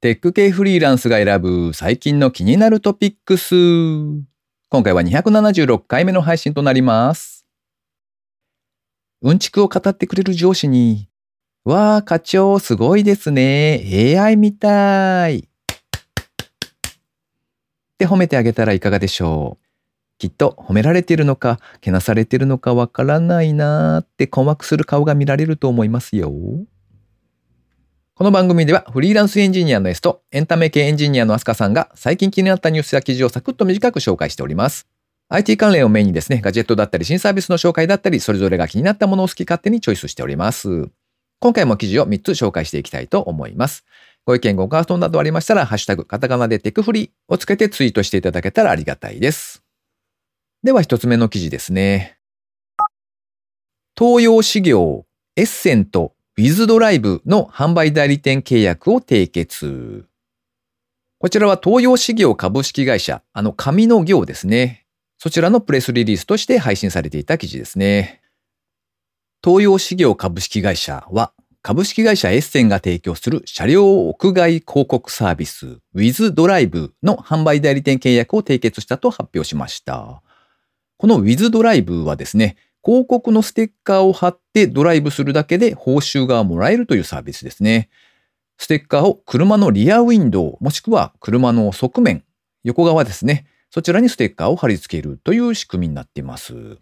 テック系フリーランスが選ぶ最近の気になるトピックス。今回は276回目の配信となります。うんちくを語ってくれる上司に、わあ、課長すごいですね。AI みたい。って褒めてあげたらいかがでしょう。きっと褒められてるのか、けなされてるのかわからないなーって困惑する顔が見られると思いますよ。この番組ではフリーランスエンジニアの S とエンタメ系エンジニアのアスカさんが最近気になったニュースや記事をサクッと短く紹介しております。IT 関連をメインにですね、ガジェットだったり新サービスの紹介だったり、それぞれが気になったものを好き勝手にチョイスしております。今回も記事を3つ紹介していきたいと思います。ご意見、ご感想などありましたら、ハッシュタグ、カタカナでテクフリーをつけてツイートしていただけたらありがたいです。では一つ目の記事ですね。東洋事業、エッセント、ウィズドライブの販売代理店契約を締結。こちらは東洋事業株式会社、あの紙の行ですね。そちらのプレスリリースとして配信されていた記事ですね。東洋事業株式会社は、株式会社エッセンが提供する車両屋外広告サービス With Drive の販売代理店契約を締結したと発表しました。この With Drive はですね、広告のステッカーを貼ってドライブするだけで報酬がもらえるというサービスですね。ステッカーを車のリアウィンドウもしくは車の側面、横側ですね。そちらにステッカーを貼り付けるという仕組みになっています。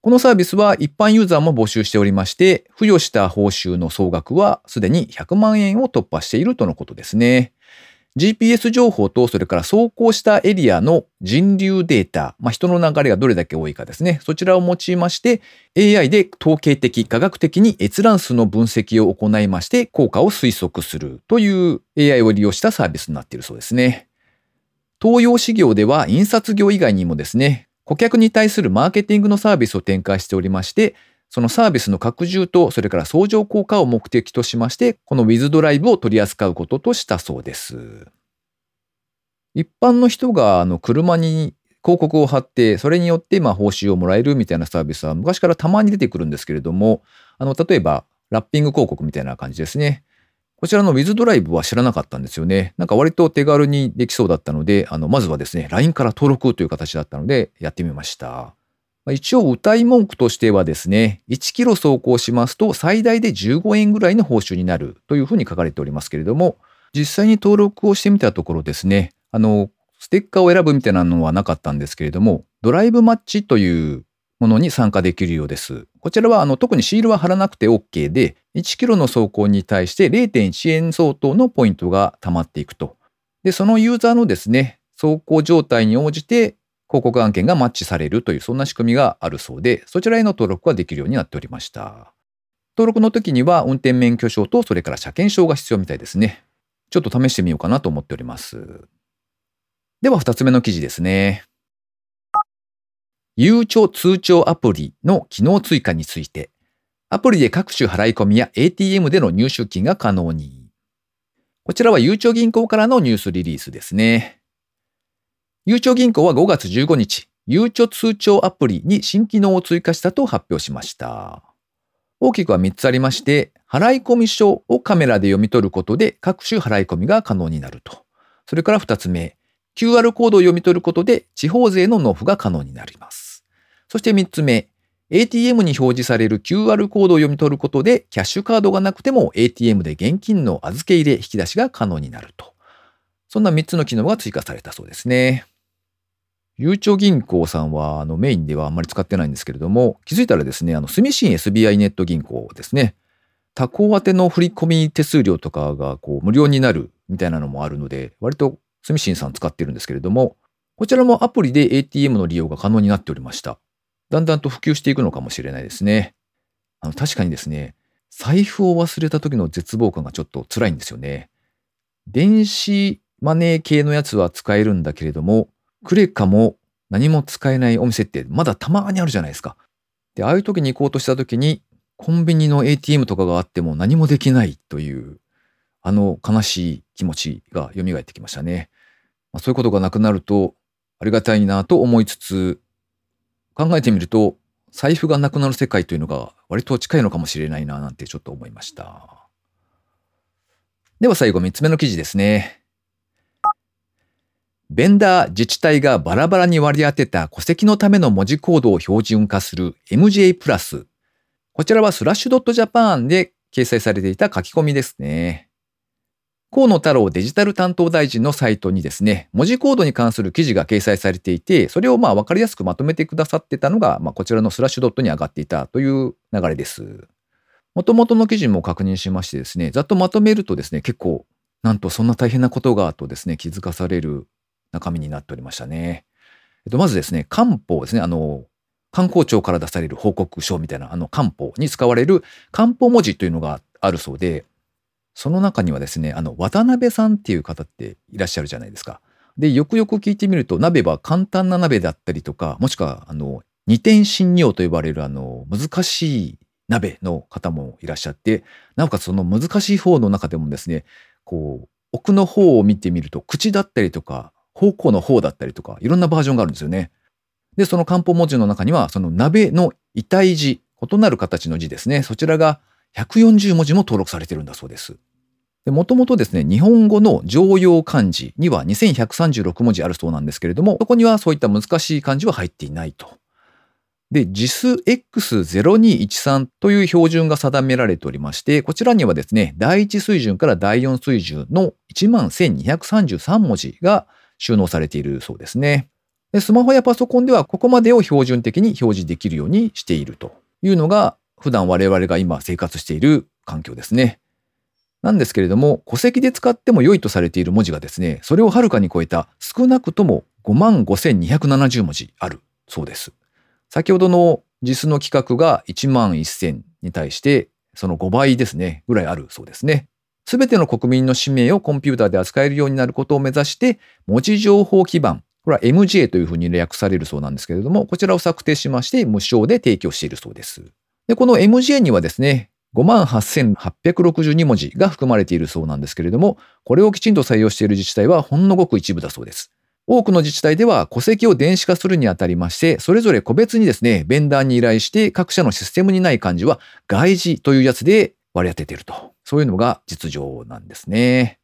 このサービスは一般ユーザーも募集しておりまして、付与した報酬の総額はすでに100万円を突破しているとのことですね。GPS 情報とそれから走行したエリアの人流データ、まあ、人の流れがどれだけ多いかですね。そちらを用いまして AI で統計的、科学的に閲覧数の分析を行いまして効果を推測するという AI を利用したサービスになっているそうですね。東洋事業では印刷業以外にもですね、顧客に対するマーケティングのサービスを展開しておりまして、そのサービスの拡充と、それから相乗効果を目的としまして、この With Drive を取り扱うこととしたそうです。一般の人があの車に広告を貼って、それによってまあ報酬をもらえるみたいなサービスは昔からたまに出てくるんですけれども、あの、例えば、ラッピング広告みたいな感じですね。こちらの With Drive は知らなかったんですよね。なんか割と手軽にできそうだったので、あの、まずはですね、LINE から登録という形だったので、やってみました。一応、歌い文句としてはですね、1キロ走行しますと最大で15円ぐらいの報酬になるというふうに書かれておりますけれども、実際に登録をしてみたところですね、あの、ステッカーを選ぶみたいなのはなかったんですけれども、ドライブマッチというものに参加できるようです。こちらはあの特にシールは貼らなくて OK で、1キロの走行に対して0.1円相当のポイントが溜まっていくと。で、そのユーザーのですね、走行状態に応じて広告案件がマッチされるというそんな仕組みがあるそうで、そちらへの登録ができるようになっておりました。登録の時には運転免許証とそれから車検証が必要みたいですね。ちょっと試してみようかなと思っております。では二つ目の記事ですね。ゆうちょ通帳アプリの機能追加について、アプリで各種払い込みや ATM での入出金が可能に。こちらはゆうちょ銀行からのニュースリリースですね。ゆうちょ銀行は5月15日、ゆうちょ通帳アプリに新機能を追加したと発表しました。大きくは3つありまして、払い込み書をカメラで読み取ることで各種払い込みが可能になると。それから2つ目、QR コードを読み取ることで地方税の納付が可能になります。そして3つ目、ATM に表示される QR コードを読み取ることでキャッシュカードがなくても ATM で現金の預け入れ引き出しが可能になると。そんな3つの機能が追加されたそうですね。ゆうちょ銀行さんはあのメインではあんまり使ってないんですけれども、気づいたらですね、あの住信 SBI ネット銀行ですね。他行宛ての振込手数料とかがこう無料になるみたいなのもあるので、割と住信さん使ってるんですけれども、こちらもアプリで ATM の利用が可能になっておりました。だんだんと普及していくのかもしれないですね。あの確かにですね、財布を忘れた時の絶望感がちょっと辛いんですよね。電子マネー系のやつは使えるんだけれども、クレカも何も使えないお店ってまだたまにあるじゃないですか。で、ああいう時に行こうとした時に、コンビニの ATM とかがあっても何もできないという、あの悲しい気持ちが蘇ってきましたね。まあ、そういうことがなくなるとありがたいなと思いつつ、考えてみると、財布がなくなる世界というのが割と近いのかもしれないななんてちょっと思いました。では最後3つ目の記事ですね。ベンダー自治体がバラバラに割り当てた戸籍のための文字コードを標準化する MJ プラス。こちらはスラッシュドットジャパンで掲載されていた書き込みですね。河野太郎デジタル担当大臣のサイトにですね、文字コードに関する記事が掲載されていて、それをまあ分かりやすくまとめてくださってたのが、まあ、こちらのスラッシュドットに上がっていたという流れです。もともとの記事も確認しましてですね、ざっとまとめるとですね、結構、なんとそんな大変なことがとですね、気づかされる中身になっておりましたね。えっと、まずですね、漢方ですね、あの、観光庁から出される報告書みたいな、あの漢方に使われる漢方文字というのがあるそうで、その中にはですね、あの、渡辺さんっていう方っていらっしゃるじゃないですか。で、よくよく聞いてみると、鍋は簡単な鍋だったりとか、もしくは、あの、二点新尿と呼ばれる、あの、難しい鍋の方もいらっしゃって、なおかつその難しい方の中でもですね、こう、奥の方を見てみると、口だったりとか、方向の方だったりとか、いろんなバージョンがあるんですよね。で、その漢方文字の中には、その鍋の遺体字、異なる形の字ですね。そちらが140文字も登録されてるんだそうです。もともとですね、日本語の常用漢字には2136文字あるそうなんですけれども、そこにはそういった難しい漢字は入っていないと。で、JISX0213 という標準が定められておりまして、こちらにはですね、第1水準から第4水準の11,233文字が収納されているそうですね。でスマホやパソコンではここまでを標準的に表示できるようにしているというのが普段我々が今生活している環境ですね。なんですけれども、戸籍で使っても良いとされている文字がですね、それをはるかに超えた少なくとも55,270文字あるそうです。先ほどの実の規格が1万1000に対して、その5倍ですね、ぐらいあるそうですね。すべての国民の氏名をコンピューターで扱えるようになることを目指して、文字情報基盤、これは MJ というふうに略されるそうなんですけれども、こちらを策定しまして無償で提供しているそうです。で、この MJ にはですね、58,862文字が含まれているそうなんですけれども、これをきちんと採用している自治体はほんのごく一部だそうです。多くの自治体では戸籍を電子化するにあたりまして、それぞれ個別にですね、ベンダーに依頼して各社のシステムにない漢字は外字というやつで割り当てていると。そういうのが実情なんですね。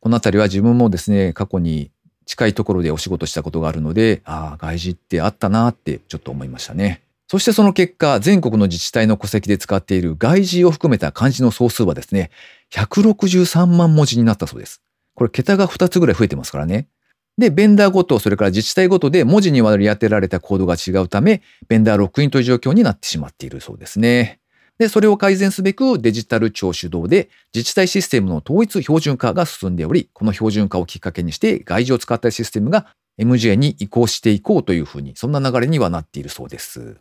このあたりは自分もですね、過去に近いところでお仕事したことがあるので、ああ、外事ってあったなってちょっと思いましたね。そしてその結果、全国の自治体の戸籍で使っている外事を含めた漢字の総数はですね、163万文字になったそうです。これ桁が2つぐらい増えてますからね。で、ベンダーごと、それから自治体ごとで文字に割り当てられたコードが違うため、ベンダーロックインという状況になってしまっているそうですね。で、それを改善すべくデジタル庁主導で自治体システムの統一標準化が進んでおり、この標準化をきっかけにして外事を使ったシステムが MJ に移行していこうというふうに、そんな流れにはなっているそうです。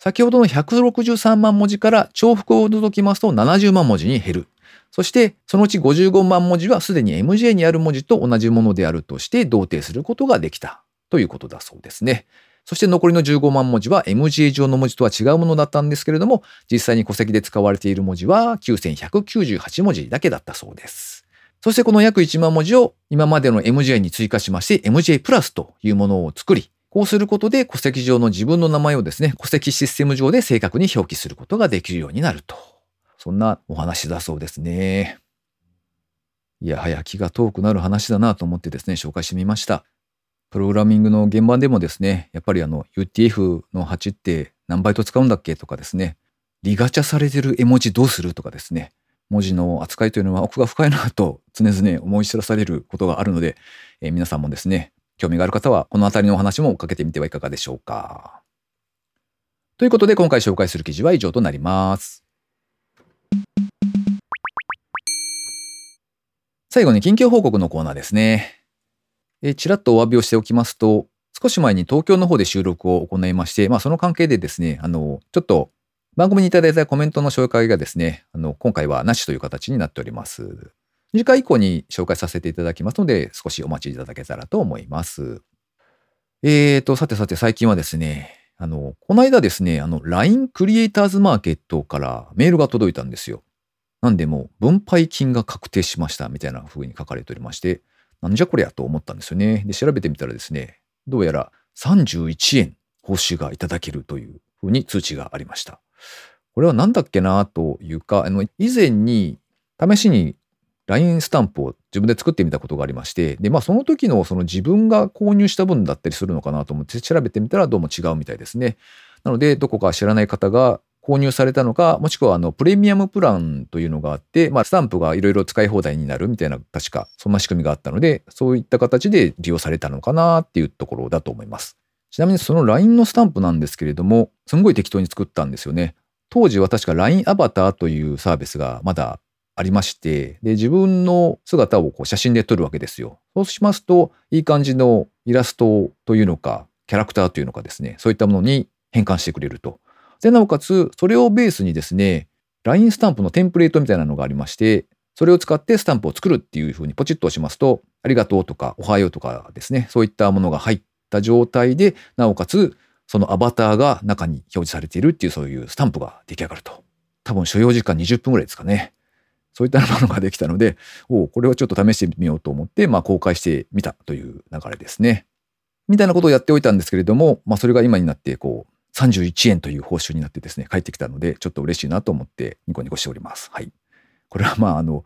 先ほどの163万文字から重複を除きますと70万文字に減る。そして、そのうち55万文字はすでに MJ にある文字と同じものであるとして同定することができたということだそうですね。そして残りの15万文字は MJ 上の文字とは違うものだったんですけれども、実際に戸籍で使われている文字は9198文字だけだったそうです。そしてこの約1万文字を今までの MJ に追加しまして MJ プラスというものを作り、こうすることで戸籍上の自分の名前をですね、戸籍システム上で正確に表記することができるようになると。そんなお話だそうですね。いやはや気が遠くなる話だなと思ってですね、紹介してみました。プログラミングの現場でもですね、やっぱりあの UTF の8って何バイト使うんだっけとかですね、リガチャされてる絵文字どうするとかですね、文字の扱いというのは奥が深いなと常々思い知らされることがあるので、えー、皆さんもですね、興味がある方はこの辺りのお話もかけてみてはいかがでしょうか。ということで今回紹介する記事は以上となります。最後に近況報告のコーナーですね。えちらっとお詫びをしておきますと、少し前に東京の方で収録を行いまして、まあその関係でですね、あの、ちょっと番組にいただいたコメントの紹介がですね、あの、今回はなしという形になっております。次回以降に紹介させていただきますので、少しお待ちいただけたらと思います。えーと、さてさて最近はですね、あの、この間ですね、あの、LINE クリエイターズマーケットからメールが届いたんですよ。なんでも分配金が確定しましたみたいな風に書かれておりまして、なんじゃこりゃと思ったんですよね。で、調べてみたらですね、どうやら31円報酬がいただけるというふうに通知がありました。これは何だっけなというか、あの、以前に試しに LINE スタンプを自分で作ってみたことがありまして、で、まあその時のその自分が購入した分だったりするのかなと思って調べてみたらどうも違うみたいですね。なので、どこか知らない方が購入されたのか、もしくはあのプレミアムプランというのがあって、まあスタンプがいろいろ使い放題になるみたいな、確かそんな仕組みがあったので、そういった形で利用されたのかなっていうところだと思います。ちなみにその LINE のスタンプなんですけれども、すんごい適当に作ったんですよね。当時は確か LINE アバターというサービスがまだありまして、で、自分の姿をこう写真で撮るわけですよ。そうしますと、いい感じのイラストというのか、キャラクターというのかですね、そういったものに変換してくれると。で、なおかつ、それをベースにですね、LINE スタンプのテンプレートみたいなのがありまして、それを使ってスタンプを作るっていうふうにポチッと押しますと、ありがとうとか、おはようとかですね、そういったものが入った状態で、なおかつ、そのアバターが中に表示されているっていうそういうスタンプが出来上がると。多分所要時間20分ぐらいですかね。そういったものができたので、おこれをちょっと試してみようと思って、まあ、公開してみたという流れですね。みたいなことをやっておいたんですけれども、まあ、それが今になって、こう、31円という報酬になってですね、帰ってきたので、ちょっと嬉しいなと思ってニコニコしております。はい。これはまあ、あの、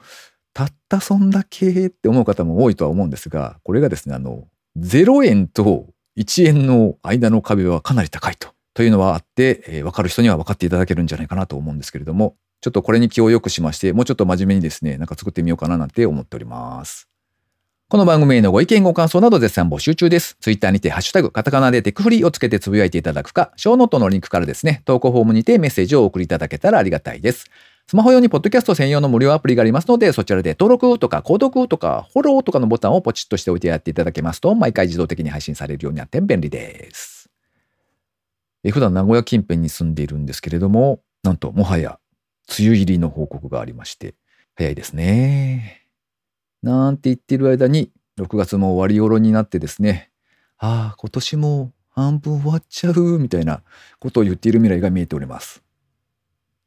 たったそんだけって思う方も多いとは思うんですが、これがですね、あの、0円と1円の間の壁はかなり高いと。というのはあって、えー、分かる人には分かっていただけるんじゃないかなと思うんですけれども、ちょっとこれに気を良くしまして、もうちょっと真面目にですね、なんか作ってみようかななんて思っております。この番組へのご意見ご感想など絶賛募集中です。ツイッターにてハッシュタグ、カタカナでテクフリーをつけてつぶやいていただくか、ショーノートのリンクからですね、投稿フォームにてメッセージをお送りいただけたらありがたいです。スマホ用にポッドキャスト専用の無料アプリがありますので、そちらで登録とか購読とかフォローとかのボタンをポチッとしておいてやっていただけますと、毎回自動的に配信されるようになって便利です。え普段名古屋近辺に住んでいるんですけれども、なんともはや梅雨入りの報告がありまして、早いですね。なんて言ってる間に、6月も終わり頃になってですね、ああ、今年も半分終わっちゃう、みたいなことを言っている未来が見えております。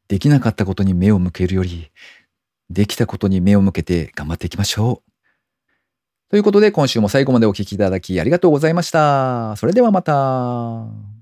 できなかったことに目を向けるより、できたことに目を向けて頑張っていきましょう。ということで今週も最後までお聴きいただきありがとうございました。それではまた。